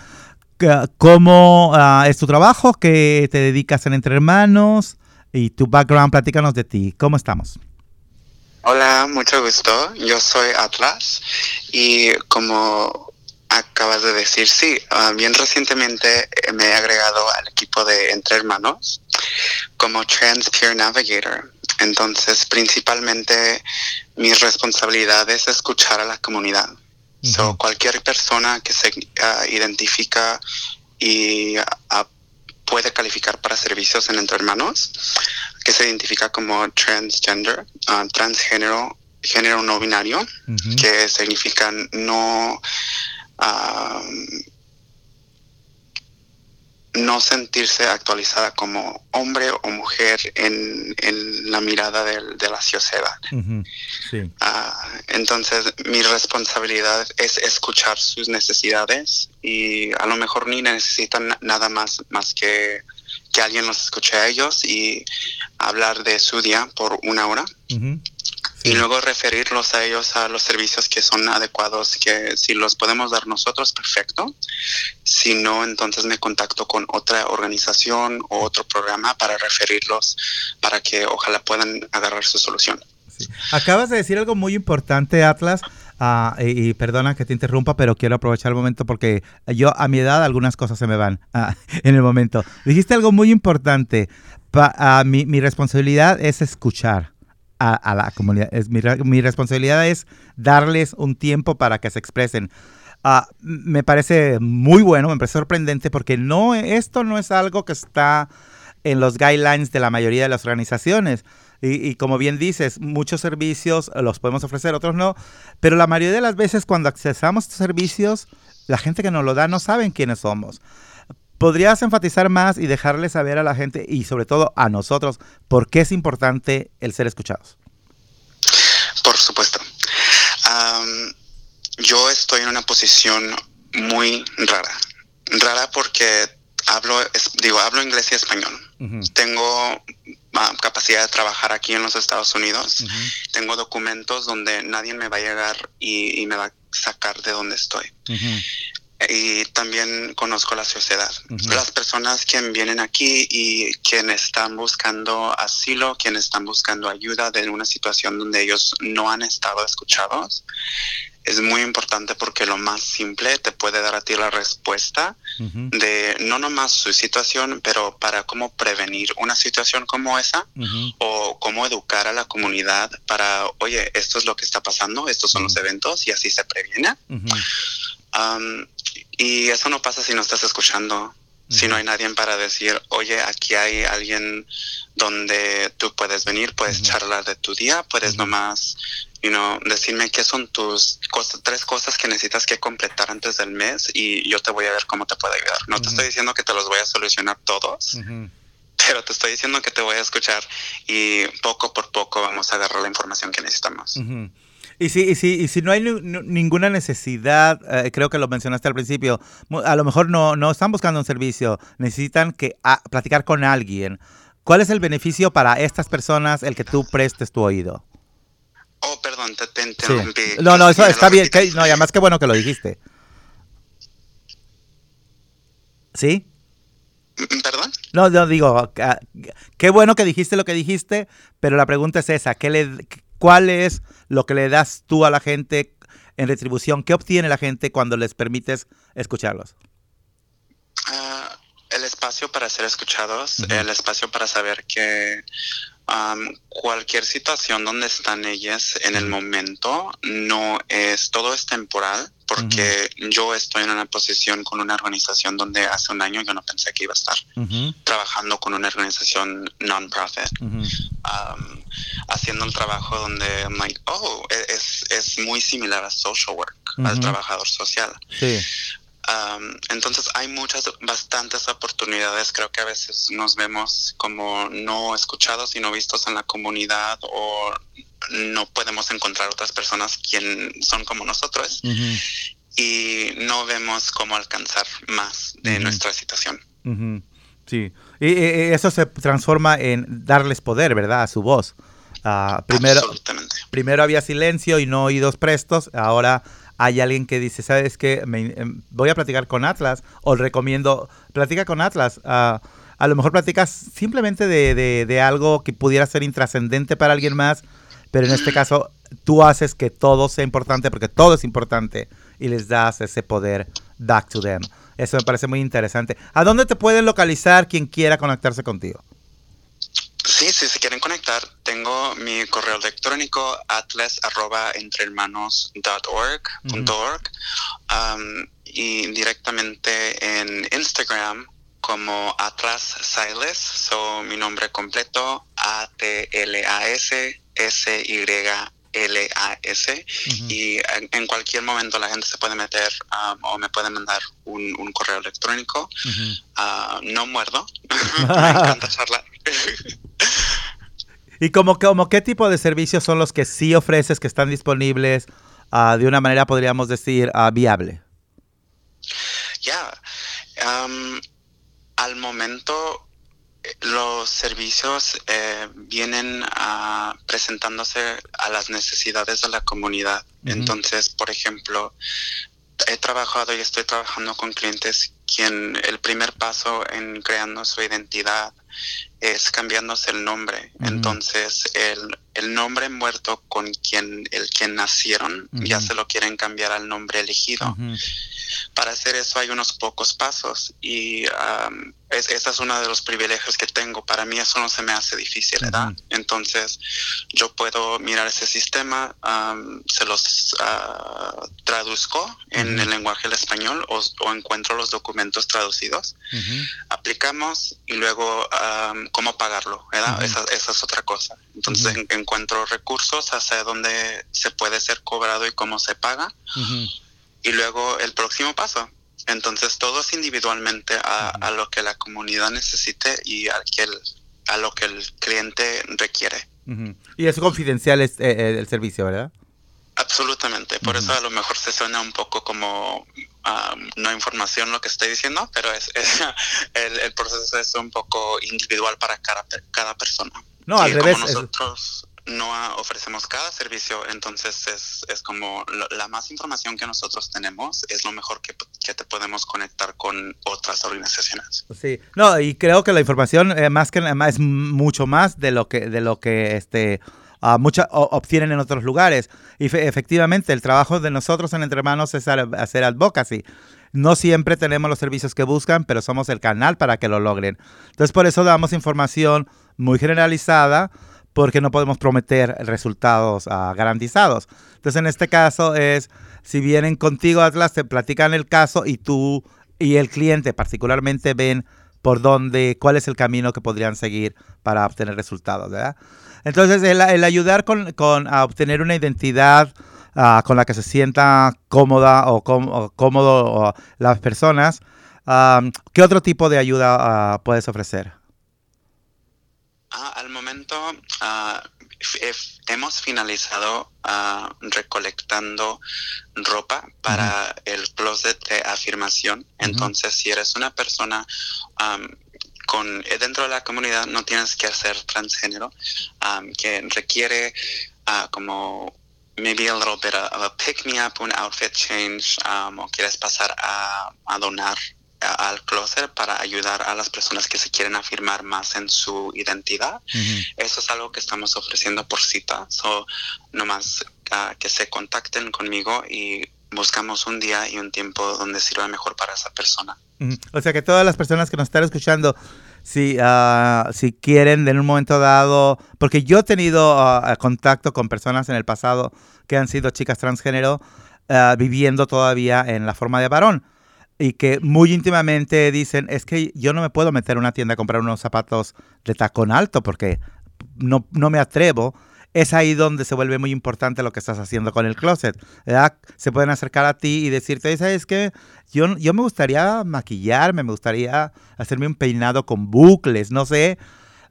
cómo ah, es tu trabajo, qué te dedicas en Entre Hermanos y tu background. Platícanos de ti. ¿Cómo estamos? Hola, mucho gusto. Yo soy Atlas y como acabas de decir, sí, ah, bien recientemente me he agregado al equipo de Entre Hermanos como Trans Peer Navigator. Entonces, principalmente mi responsabilidad es escuchar a la comunidad. So, cualquier persona que se uh, identifica y uh, puede calificar para servicios en Entre Hermanos, que se identifica como transgender, transgénero, género no binario, que significa no no sentirse actualizada como hombre o mujer en, la mirada de, la sociedad. Ah, entonces mi responsabilidad es escuchar sus necesidades y a lo mejor ni necesitan nada más, más que que alguien los escuche a ellos y hablar de su día por una hora y luego referirlos a ellos a los servicios que son adecuados, que si los podemos dar nosotros, perfecto. Si no, entonces me contacto con otra organización o otro programa para referirlos para que ojalá puedan agarrar su solución. Acabas de decir algo muy importante, Atlas. Ah, y, perdona que te interrumpa, pero quiero aprovechar el momento porque yo a mi edad algunas cosas se me van ah, en el momento. Dijiste algo muy importante. Ah, mi, mi responsabilidad es escuchar a, la comunidad. Es, mi, mi, responsabilidad es darles un tiempo para que se expresen. Ah, me parece muy bueno, me parece sorprendente porque no, esto no es algo que está en los guidelines de la mayoría de las organizaciones. Y, y, como bien dices, muchos servicios los podemos ofrecer, otros no. Pero la mayoría de las veces cuando accesamos a servicios, la gente que nos lo da no saben quiénes somos. ¿Podrías enfatizar más y dejarle saber a la gente y sobre todo a nosotros por qué es importante el ser escuchados? Por supuesto. yo estoy en una posición muy rara. Rara porque hablo, digo, hablo inglés y español. Tengo ah, capacidad de trabajar aquí en los Estados Unidos. Tengo documentos donde nadie me va a llegar y, me va a sacar de donde estoy y también conozco la sociedad. Las personas que vienen aquí y quienes están buscando asilo, quienes están buscando ayuda de una situación donde ellos no han estado escuchados, es muy importante porque lo más simple te puede dar a ti la respuesta de no nomás su situación, pero para cómo prevenir una situación como esa o cómo educar a la comunidad para, oye, esto es lo que está pasando, estos son los eventos y así se previene. Y eso no pasa si no estás escuchando si no hay nadie para decir, oye, aquí hay alguien donde tú puedes venir, puedes charlar de tu día, puedes nomás you know, decirme qué son tus cosas, tres cosas que necesitas que completar antes del mes y yo te voy a ver cómo te puedo ayudar. No te estoy diciendo que te los voy a solucionar todos, pero te estoy diciendo que te voy a escuchar y poco por poco vamos a agarrar la información que necesitamos. Y si, y si, y si no hay ninguna necesidad, eh, creo que lo mencionaste al principio, a lo mejor no, no están buscando un servicio, necesitan que platicar con alguien. ¿Cuál es el beneficio para estas personas el que tú prestes tu oído? Oh, perdón, te, interrumpí. No, no, eso está bien. no, y además qué bueno que lo dijiste. ¿Sí? ¿Perdón? No, no digo, ah, qué bueno que dijiste lo que dijiste, pero la pregunta es esa, ¿qué le, ¿cuál es lo que le das tú a la gente en retribución? ¿Qué obtiene la gente cuando les permites escucharlos? Ah, el espacio para ser escuchados, el espacio para saber que cualquier situación donde están ellas en el momento no es, todo es temporal, porque yo estoy en una posición con una organización donde hace un año yo no pensé que iba a estar trabajando con una organización non-profit, haciendo el trabajo donde oh, e-, es, es muy similar a social work, al trabajador social. Sí entonces hay muchas, bastantes oportunidades. Creo que a veces nos vemos como no escuchados y no vistos en la comunidad o no podemos encontrar otras personas quien son como nosotros y no vemos cómo alcanzar más de nuestra situación. Sí, y, eso se transforma en darles poder, ¿verdad? A su voz. Uh, primero, primero había silencio y no oídos prestos, ahora hay alguien que dice, ¿sabes qué? Em, voy a platicar con Atlas o recomiendo, platica con Atlas. Ah, a lo mejor platicas simplemente de, algo que pudiera ser intrascendente para alguien más, pero en este caso tú haces que todo sea importante porque todo es importante y les das ese poder back to them. Eso me parece muy interesante. ¿A dónde te pueden localizar quien quiera conectarse contigo? Sí, sí, si quieren conectar, tengo mi correo electrónico atlas arroba y directamente en Instagram como Atlas Silas, so mi nombre completo A-T-L-A-S S-Y L-A-S y en, cualquier momento la gente se puede meter o me puede mandar un, correo electrónico. Ah, no muerdo, me encanta charlar. ¿Y como, como qué tipo de servicios son los que sí ofreces, que están disponibles uh, de una manera, podríamos decir, uh, viable? Ya, al momento los servicios eh, vienen uh, presentándose a las necesidades de la comunidad. Entonces, por ejemplo, he trabajado y estoy trabajando con clientes quien el primer paso en creando su identidad es cambiándose el nombre. Entonces, el, el, nombre muerto con quien el quien nacieron ya se lo quieren cambiar al nombre elegido. Para hacer eso hay unos pocos pasos y es, ese es uno de los privilegios que tengo. Para mí eso no se me hace difícil, ¿verdad? Entonces yo puedo mirar ese sistema, se los uh, traduzco en el lenguaje del español o, encuentro los documentos traducidos, aplicamos y luego cómo pagarlo, ¿verdad? esa, esa, es otra cosa. Entonces encuentro recursos hacia donde se puede ser cobrado y cómo se paga y luego el próximo paso. Entonces todo es individualmente a, lo que la comunidad necesite y a, que el, a lo que el cliente requiere. Y es confidencial es, eh, eh, el servicio, ¿verdad? Absolutamente, por eso a lo mejor se suena un poco como no información lo que estoy diciendo, pero es, el, el, proceso es un poco individual para cada, cada persona. No, al revés. Nosotros, no ofrecemos cada servicio, entonces es, es como la más información que nosotros tenemos es lo mejor que, que, te podemos conectar con otras organizaciones. Sí, no, y creo que la información eh, más que es mucho más de lo que de lo que este uh, mucha, obtienen en otros lugares. Y efectivamente, el trabajo de nosotros en Entre Hermanos es hacer advocacy. No siempre tenemos los servicios que buscan, pero somos el canal para que lo logren. Entonces, por eso damos información muy generalizada porque no podemos prometer resultados uh, garantizados. Entonces, en este caso es, si vienen contigo Atlas, te platican el caso y tú y el cliente particularmente ven por dónde, cuál es el camino que podrían seguir para obtener resultados. Entonces, el, ayudar con, a obtener una identidad uh, con la que se sienta cómoda o, cómodo las personas, um, ¿qué otro tipo de ayuda uh, puedes ofrecer? Ah, al momento ah, hemos finalizado ah, recolectando ropa para el closet de afirmación. Entonces, si eres una persona con eh, dentro de la comunidad, no tienes que ser transgénero, que requiere como maybe a little bit of a pick me up, un outfit change, o quieres pasar a, a donar al closet para ayudar a las personas que se quieren afirmar más en su identidad. Eso es algo que estamos ofreciendo por cita. So, nomás uh, que se contacten conmigo y buscamos un día y un tiempo donde sirva mejor para esa persona. O sea que todas las personas que nos están escuchando, si, uh, si quieren en un momento dado, porque yo he tenido uh, contacto con personas en el pasado que han sido chicas transgénero viviendo todavía en la forma de varón y que muy íntimamente dicen, es que yo no me puedo meter a una tienda a comprar unos zapatos de tacón alto porque no, no me atrevo. Es ahí donde se vuelve muy importante lo que estás haciendo con el closet. Se pueden acercar a ti y decirte, ¿sabes qué? Yo, yo me gustaría maquillarme, me gustaría hacerme un peinado con bucles, no sé.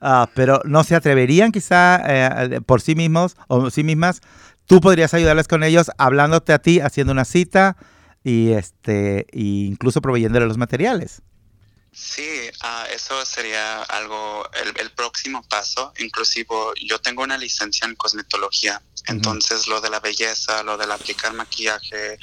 Ah, pero no se atreverían quizá eh, por sí mismos o sí mismas. Tú podrías ayudarles con ellos hablándote a ti, haciendo una cita, y este incluso proveyéndole los materiales. Sí, uh, eso sería algo, el, próximo paso. Inclusive yo tengo una licencia en cosmetología, entonces lo de la belleza, lo de aplicar maquillaje,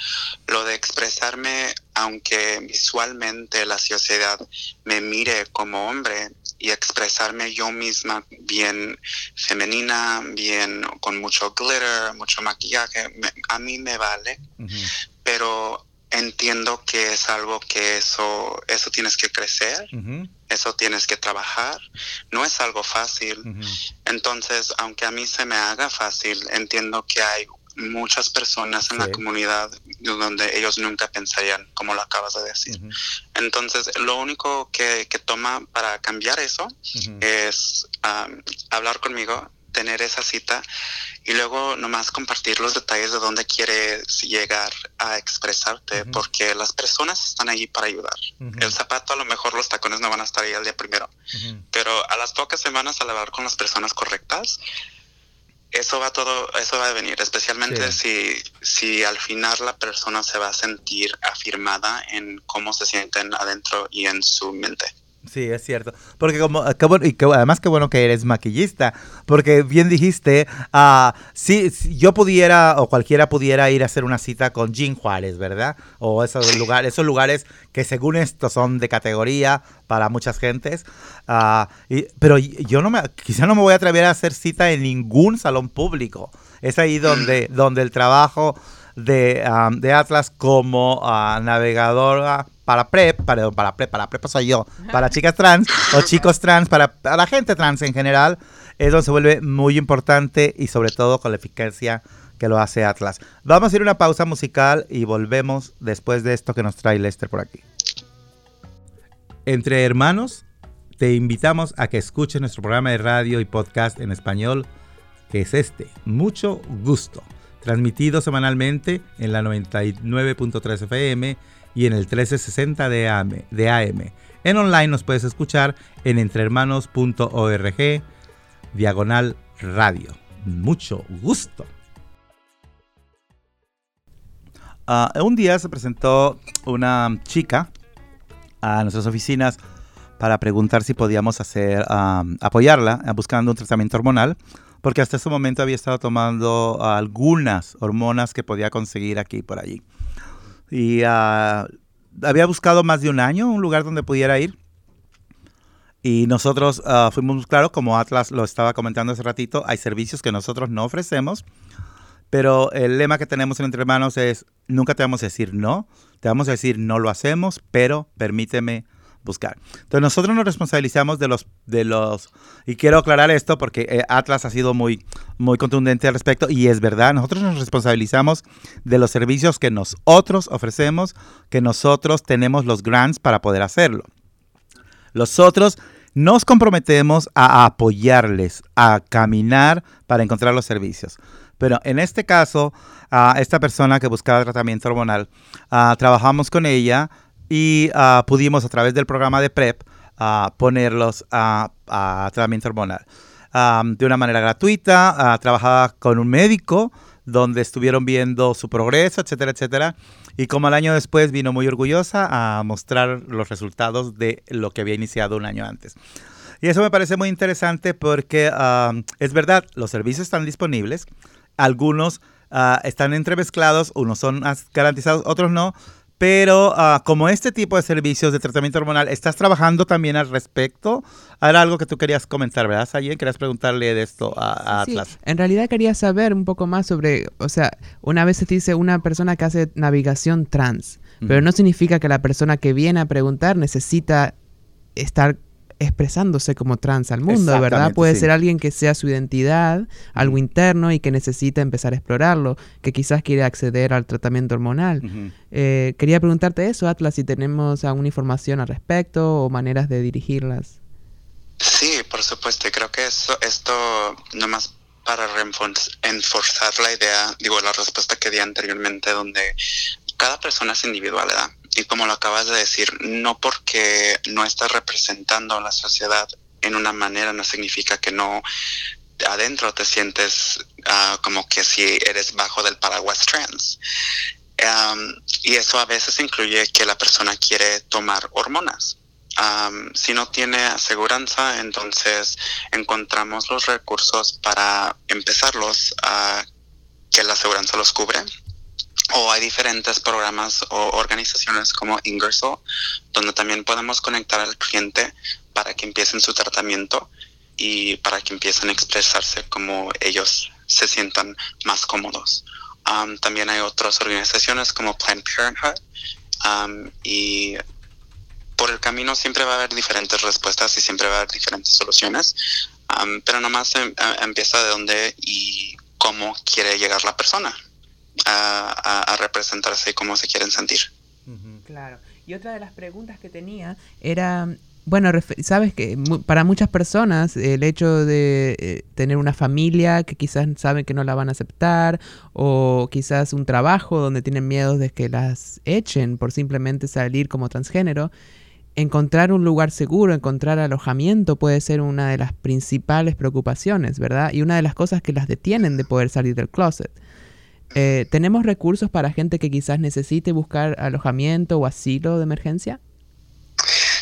lo de expresarme, aunque visualmente la sociedad me mire como hombre y expresarme yo misma bien femenina, bien con mucho glitter, mucho maquillaje, a mí me vale. Pero entiendo que es algo que eso, eso tienes que crecer, eso tienes que trabajar, no es algo fácil. Entonces, aunque a mí se me haga fácil, entiendo que hay muchas personas en la comunidad donde ellos nunca pensarían, como lo acabas de decir. Entonces, lo único que, que, toma para cambiar eso es hablar conmigo, tener esa cita y luego nomás compartir los detalles de dónde quieres llegar a expresarte, porque las personas están allí para ayudar. El zapato, a lo mejor los tacones no van a estar ahí el día primero, pero a las pocas semanas al hablar con las personas correctas, eso va todo, eso va a venir, especialmente si, si al final la persona se va a sentir afirmada en cómo se sienten adentro y en su mente. Sí, es cierto. Porque como, y además qué bueno que eres maquillista, porque bien dijiste, uh, si, yo pudiera o cualquiera pudiera ir a hacer una cita con Jean Juárez, ¿verdad? O esos lugares, esos lugares que según esto son de categoría para muchas gentes. Uh, pero yo no me, quizá no me voy a atrever a hacer cita en ningún salón público. Es ahí donde, donde el trabajo de, de Atlas como uh, navegadora para PrEP, para, para PrEP, para PrEP soy yo, para chicas trans o chicos trans, para, la gente trans en general, es donde se vuelve muy importante y sobre todo con la eficacia que lo hace Atlas. Vamos a ir a una pausa musical y volvemos después de esto que nos trae Lester por aquí. Entre hermanos, te invitamos a que escuches nuestro programa de radio y podcast en español, que es este, Mucho Gusto, transmitido semanalmente en la 99.3 FM y en el 1360 de AM, de AM. En online nos puedes escuchar en entrehermanos.org, diagonal radio. Mucho gusto. Ah, un día se presentó una chica a nuestras oficinas para preguntar si podíamos hacer, apoyarla buscando un tratamiento hormonal porque hasta ese momento había estado tomando algunas hormonas que podía conseguir aquí por allí. Y ah, había buscado más de un año un lugar donde pudiera ir. Y nosotros ah, fuimos claro, como Atlas lo estaba comentando hace ratito, hay servicios que nosotros no ofrecemos, pero el lema que tenemos en Entre Hermanos es, nunca te vamos a decir no, te vamos a decir no lo hacemos, pero permíteme buscar. Entonces nosotros nos responsabilizamos de los, de los, y quiero aclarar esto porque eh, Atlas ha sido muy, muy contundente al respecto y es verdad, nosotros nos responsabilizamos de los servicios que nosotros ofrecemos, que nosotros tenemos los grants para poder hacerlo. Los otros nos comprometemos a apoyarles, a caminar para encontrar los servicios. Pero en este caso, a esta persona que buscaba tratamiento hormonal, ah, trabajamos con ella y ah, pudimos a través del programa de PrEP ah, ponerlos a, tratamiento hormonal. de una manera gratuita, trabajaba con un médico donde estuvieron viendo su progreso, etcétera, etcétera. Y como al año después vino muy orgullosa a mostrar los resultados de lo que había iniciado un año antes. Y eso me parece muy interesante porque es verdad, los servicios están disponibles, algunos ah, están entremezclados, unos son garantizados, otros no, pero ah, como este tipo de servicios de tratamiento hormonal, ¿estás trabajando también al respecto? Era algo que tú querías comentar, ¿verdad, Sayen? Querías preguntarle de esto a, Atlas. Sí, en realidad quería saber un poco más sobre, o sea, una vez se dice una persona que hace navegación trans, pero no significa que la persona que viene a preguntar necesita estar expresándose como trans al mundo, ¿verdad? Puede ser alguien que sea su identidad, algo interno y que necesita empezar a explorarlo, que quizás quiere acceder al tratamiento hormonal. Eh, quería preguntarte eso, Atlas, si tenemos alguna información al respecto o maneras de dirigirlas. Sí, por supuesto, creo que eso, esto nomás para reforzar la idea, digo, la respuesta que di anteriormente, donde cada persona es individual, ¿verdad? Y como lo acabas de decir, no porque no estás representando a la sociedad en una manera no significa que no adentro te sientes ah, como que si eres bajo del paraguas trans. y eso a veces incluye que la persona quiere tomar hormonas. si no tiene aseguranza, entonces encontramos los recursos para empezarlos a que la aseguranza los cubre o hay diferentes programas o organizaciones como Ingersoll, donde también podemos conectar al cliente para que empiecen su tratamiento y para que empiecen a expresarse como ellos se sientan más cómodos. Um, también hay otras organizaciones como Planned Parenthood um, y por el camino siempre va a haber diferentes respuestas y siempre va a haber diferentes soluciones, um, pero nomás em, em, empieza de dónde y cómo quiere llegar la persona a, representarse y cómo se quieren sentir. Claro. Y otra de las preguntas que tenía era, bueno, sabes que para muchas personas el hecho de eh, tener una familia que quizás saben que no la van a aceptar o quizás un trabajo donde tienen miedo de que las echen por simplemente salir como transgénero, encontrar un lugar seguro, encontrar alojamiento puede ser una de las principales preocupaciones, ¿verdad? Y una de las cosas que las detienen de poder salir del closet. Eh, ¿Tenemos recursos para gente que quizás necesite buscar alojamiento o asilo de emergencia?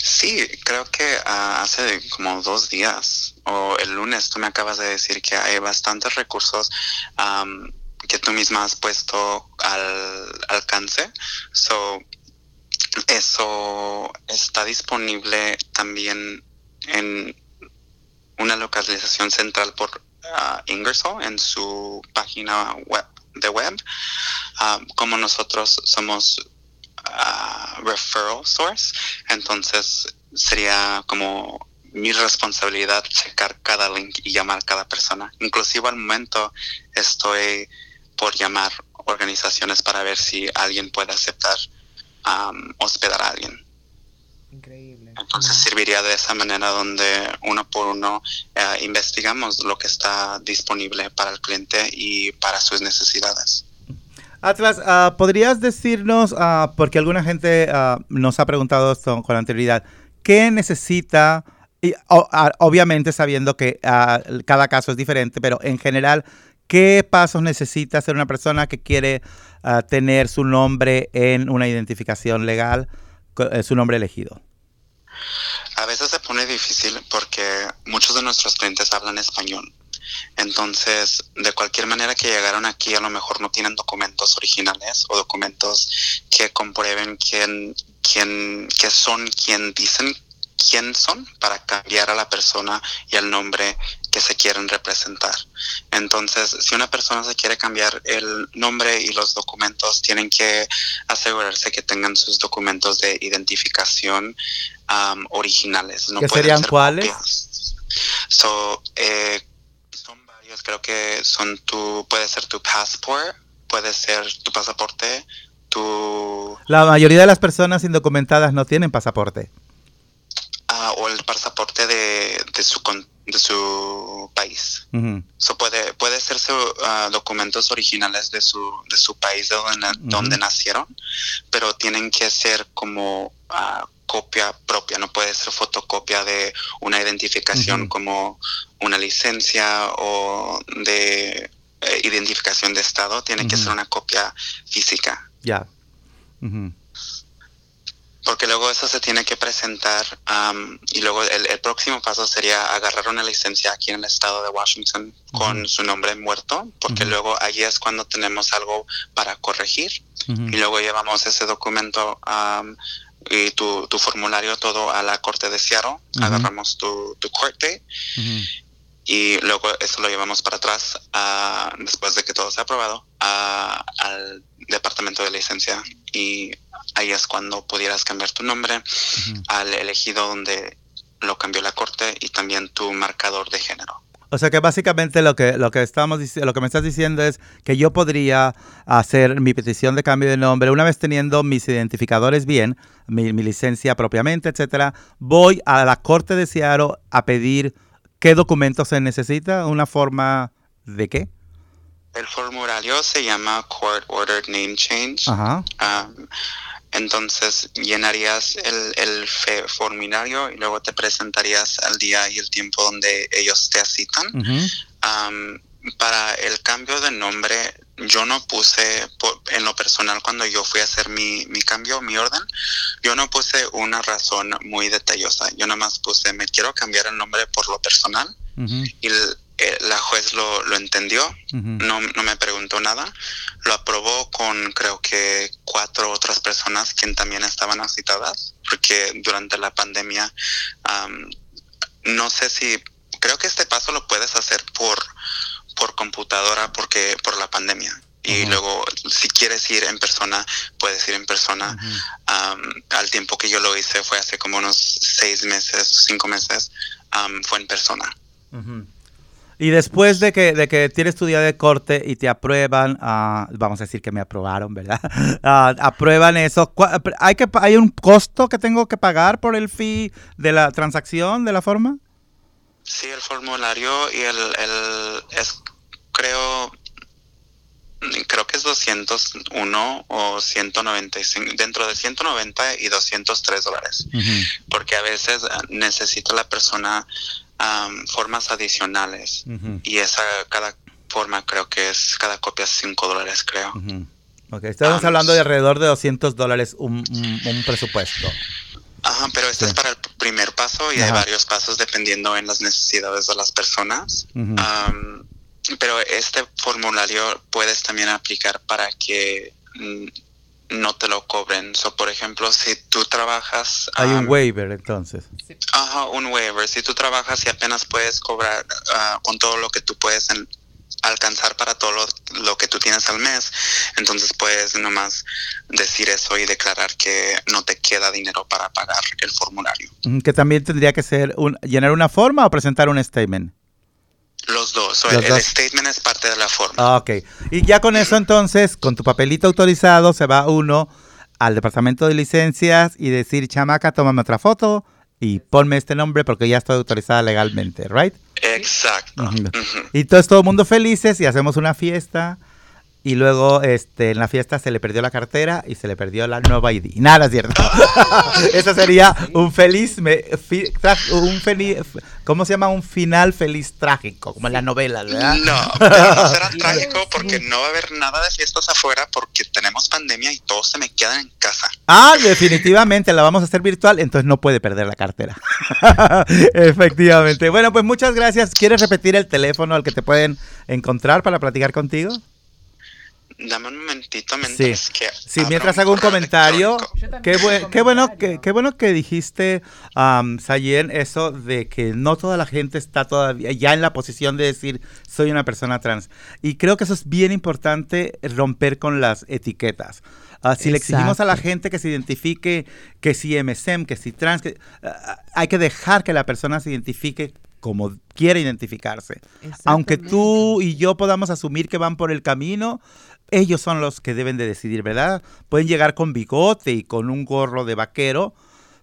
Sí, creo que ah, hace como dos días o el lunes tú me acabas de decir que hay bastantes recursos que tú misma has puesto al alcance. So, eso está disponible también en una localización central por uh, Ingersoll en su página web de web, um, como nosotros somos uh, referral source, entonces sería como mi responsabilidad checar cada link y llamar a cada persona. Inclusive al momento estoy por llamar organizaciones para ver si alguien puede aceptar um, hospedar a alguien. Increíble. Entonces serviría de esa manera donde uno por uno eh, investigamos lo que está disponible para el cliente y para sus necesidades. Atlas, ah, ¿podrías decirnos, uh, porque alguna gente ah, nos ha preguntado esto con anterioridad, qué necesita, y, obviamente sabiendo que cada caso es diferente, pero en general, qué pasos necesita hacer una persona que quiere tener su nombre en una identificación legal, eh, su nombre elegido? A veces se pone difícil porque muchos de nuestros clientes hablan español. Entonces, de cualquier manera que llegaron aquí, a lo mejor no tienen documentos originales o documentos que comprueben quién, quién, que son quien dicen quién son para cambiar a la persona y el nombre que se quieren representar. Entonces, si una persona se quiere cambiar el nombre y los documentos, tienen que asegurarse que tengan sus documentos de identificación originales. No ¿Qué serían cuáles? So, eh, son varios, creo que son tu, puede ser tu passport, puede ser tu pasaporte, tu... La mayoría de las personas indocumentadas no tienen pasaporte. Ah, o el pasaporte de, de su de su país. puede puede ser uh, documentos originales de su de su país de donde, donde nacieron, pero tienen que ser como uh, copia propia, no puede ser fotocopia de una identificación como una licencia o de eh, identificación de estado, tiene que ser una copia física. Ya porque luego eso se tiene que presentar y luego el, próximo paso sería agarrar una licencia aquí en el estado de Washington con su nombre muerto, porque luego allí es cuando tenemos algo para corregir. Y luego llevamos ese documento y tu, tu, formulario todo a la corte de Seattle, agarramos tu, tu court date y luego eso lo llevamos para atrás después de que todo se ha aprobado al departamento de licencia. Y ahí es cuando pudieras cambiar tu nombre al elegido donde lo cambió la corte y también tu marcador de género. O sea que básicamente lo que lo que estamos lo que me estás diciendo es que yo podría hacer mi petición de cambio de nombre. Una vez teniendo mis identificadores bien, mi, mi licencia propiamente, etcétera, voy a la corte de Seattle a pedir qué documentos se necesita, una forma de qué. El formulario se llama Court Ordered Name Change. Ajá. Um, entonces llenarías el, el formulario y luego te presentarías al día y el tiempo donde ellos te citan. Para el cambio de nombre, yo no puse, en lo personal, cuando yo fui a hacer mi, mi cambio, mi orden, yo no puse una razón muy detallosa. Yo nomás puse, me quiero cambiar el nombre por lo personal. Y eh, la juez lo, lo entendió, no, no, me preguntó nada, lo aprobó con creo que cuatro otras personas quien también estaban citadas, porque durante la pandemia, no sé si, creo que este paso lo puedes hacer por computadora porque por la pandemia. Y luego, si quieres ir en persona, puedes ir en persona. al tiempo que yo lo hice fue hace como unos seis meses, cinco meses, fue en persona. Y después de que, de que tienes tu día de corte y te aprueban, uh, vamos a decir que me aprobaron, ¿verdad? Uh, aprueban eso. ¿Hay, que, ¿Hay un costo que tengo que pagar por el fee de la transacción, de la forma? Sí, el formulario y el, el es, creo, creo que es 201 o 195, dentro de 190 y 203 dólares. Porque a veces necesita la persona formas adicionales. Y esa, cada forma creo que es, cada copia es 5 dólares, creo. estamos hablando de alrededor de 200 dólares un, presupuesto. Ajá, pero este es para el primer paso y hay varios pasos dependiendo en las necesidades de las personas. Pero este formulario puedes también aplicar para que mm, no te lo cobren. So, por ejemplo, si tú trabajas... Hay un waiver entonces. Ajá, un waiver. Si tú trabajas y apenas puedes cobrar ah, con todo lo que tú puedes alcanzar para todo lo, que tú tienes al mes, entonces puedes nomás decir eso y declarar que no te queda dinero para pagar el formulario. Que también tendría que ser un, llenar una forma o presentar un statement. Los dos. el, statement es parte de la forma. Ah, ok. Y ya con eso entonces, con tu papelito autorizado, se va uno al departamento de licencias y decir, chamaca, tómame otra foto y ponme este nombre porque ya estoy autorizada legalmente, ¿right? Exacto. Y todo, todo el mundo felices y hacemos una fiesta y luego este, en la fiesta se le perdió la cartera y se le perdió la nueva ID. Nada, ¿cierto? Eso sería un feliz, un feliz, ¿cómo se llama? Un final feliz trágico, como en la novela, ¿verdad? No, pero no será trágico porque no va a haber nada de fiestas afuera porque tenemos pandemia y todos se me quedan en casa. Ah, definitivamente la vamos a hacer virtual, entonces no puede perder la cartera. Efectivamente. Bueno, pues muchas gracias. ¿Quieres repetir el teléfono al que te pueden encontrar para platicar contigo? Dame un momentito mientras que. Sí, mientras hago un comentario. Qué, qué, bueno que, qué bueno que dijiste, um, Sayen, eso de que no toda la gente está todavía ya en la posición de decir soy una persona trans. Y creo que eso es bien importante romper con las etiquetas. Uh, si le exigimos a la gente que se identifique, que si MSM, que si trans, que, uh, hay que dejar que la persona se identifique como quiere identificarse. Aunque tú y yo podamos asumir que van por el camino, ellos son los que deben de decidir, ¿verdad? Pueden llegar con bigote y con un gorro de vaquero,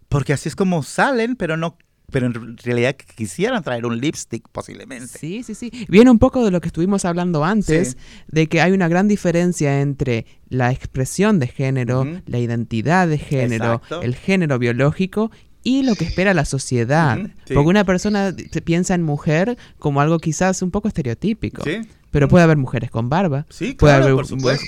porque así es como salen, pero no pero en realidad quisieran traer un lipstick posiblemente. Sí, sí, sí. Viene un poco de lo que estuvimos hablando antes, de que hay una gran diferencia entre la expresión de género, la identidad de género, el género biológico y lo que espera la sociedad. Porque una persona piensa en mujer como algo quizás un poco estereotípico. Sí. Pero puede haber mujeres con barba, sí, puede, haber,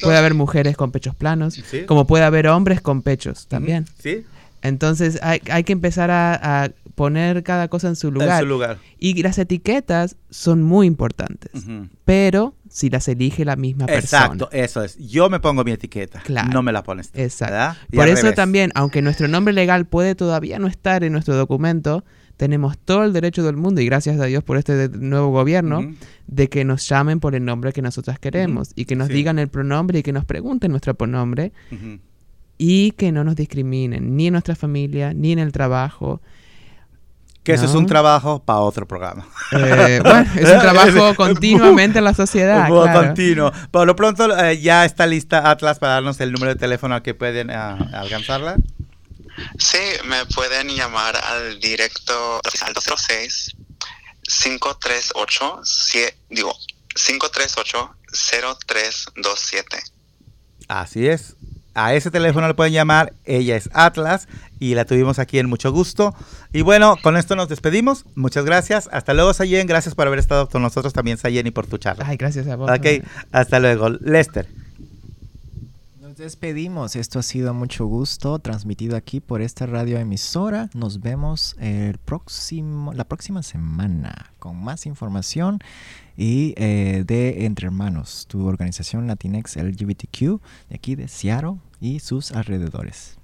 puede haber mujeres con pechos planos, como puede haber hombres con pechos también. Sí. Entonces hay, hay que empezar a, poner cada cosa en su lugar. En su lugar. Y las etiquetas son muy importantes, pero si las elige la misma persona. Exacto, eso es. Yo me pongo mi etiqueta, claro. no me la pones Exacto. Por eso también, aunque nuestro nombre legal puede todavía no estar en nuestro documento, tenemos todo el derecho del mundo, y gracias a Dios por este nuevo gobierno, de que nos llamen por el nombre que nosotras queremos y que nos digan el pronombre y que nos pregunten nuestro pronombre y que no nos discriminen ni en nuestra familia ni en el trabajo. Que eso es un trabajo para otro programa. Eh, bueno, es un trabajo continuamente en la sociedad. continuo. Por lo pronto eh, ya está lista Atlas para darnos el número de teléfono al que pueden uh, alcanzarla. Sí, me pueden llamar al directo al 206 538 digo 538 0327. Así es. A ese teléfono le pueden llamar. Ella es Atlas y la tuvimos aquí en mucho gusto. Y bueno, con esto nos despedimos. Muchas gracias. Hasta luego, Sayen. Gracias por haber estado con nosotros también, Sayen, y por tu charla. Ay, gracias a vos. Ok, hasta luego. Lester despedimos. Esto ha sido mucho gusto transmitido aquí por esta radio emisora. Nos vemos el próximo, la próxima semana con más información y eh, de Entre Hermanos, tu organización Latinex LGBTQ de aquí de Seattle y sus alrededores.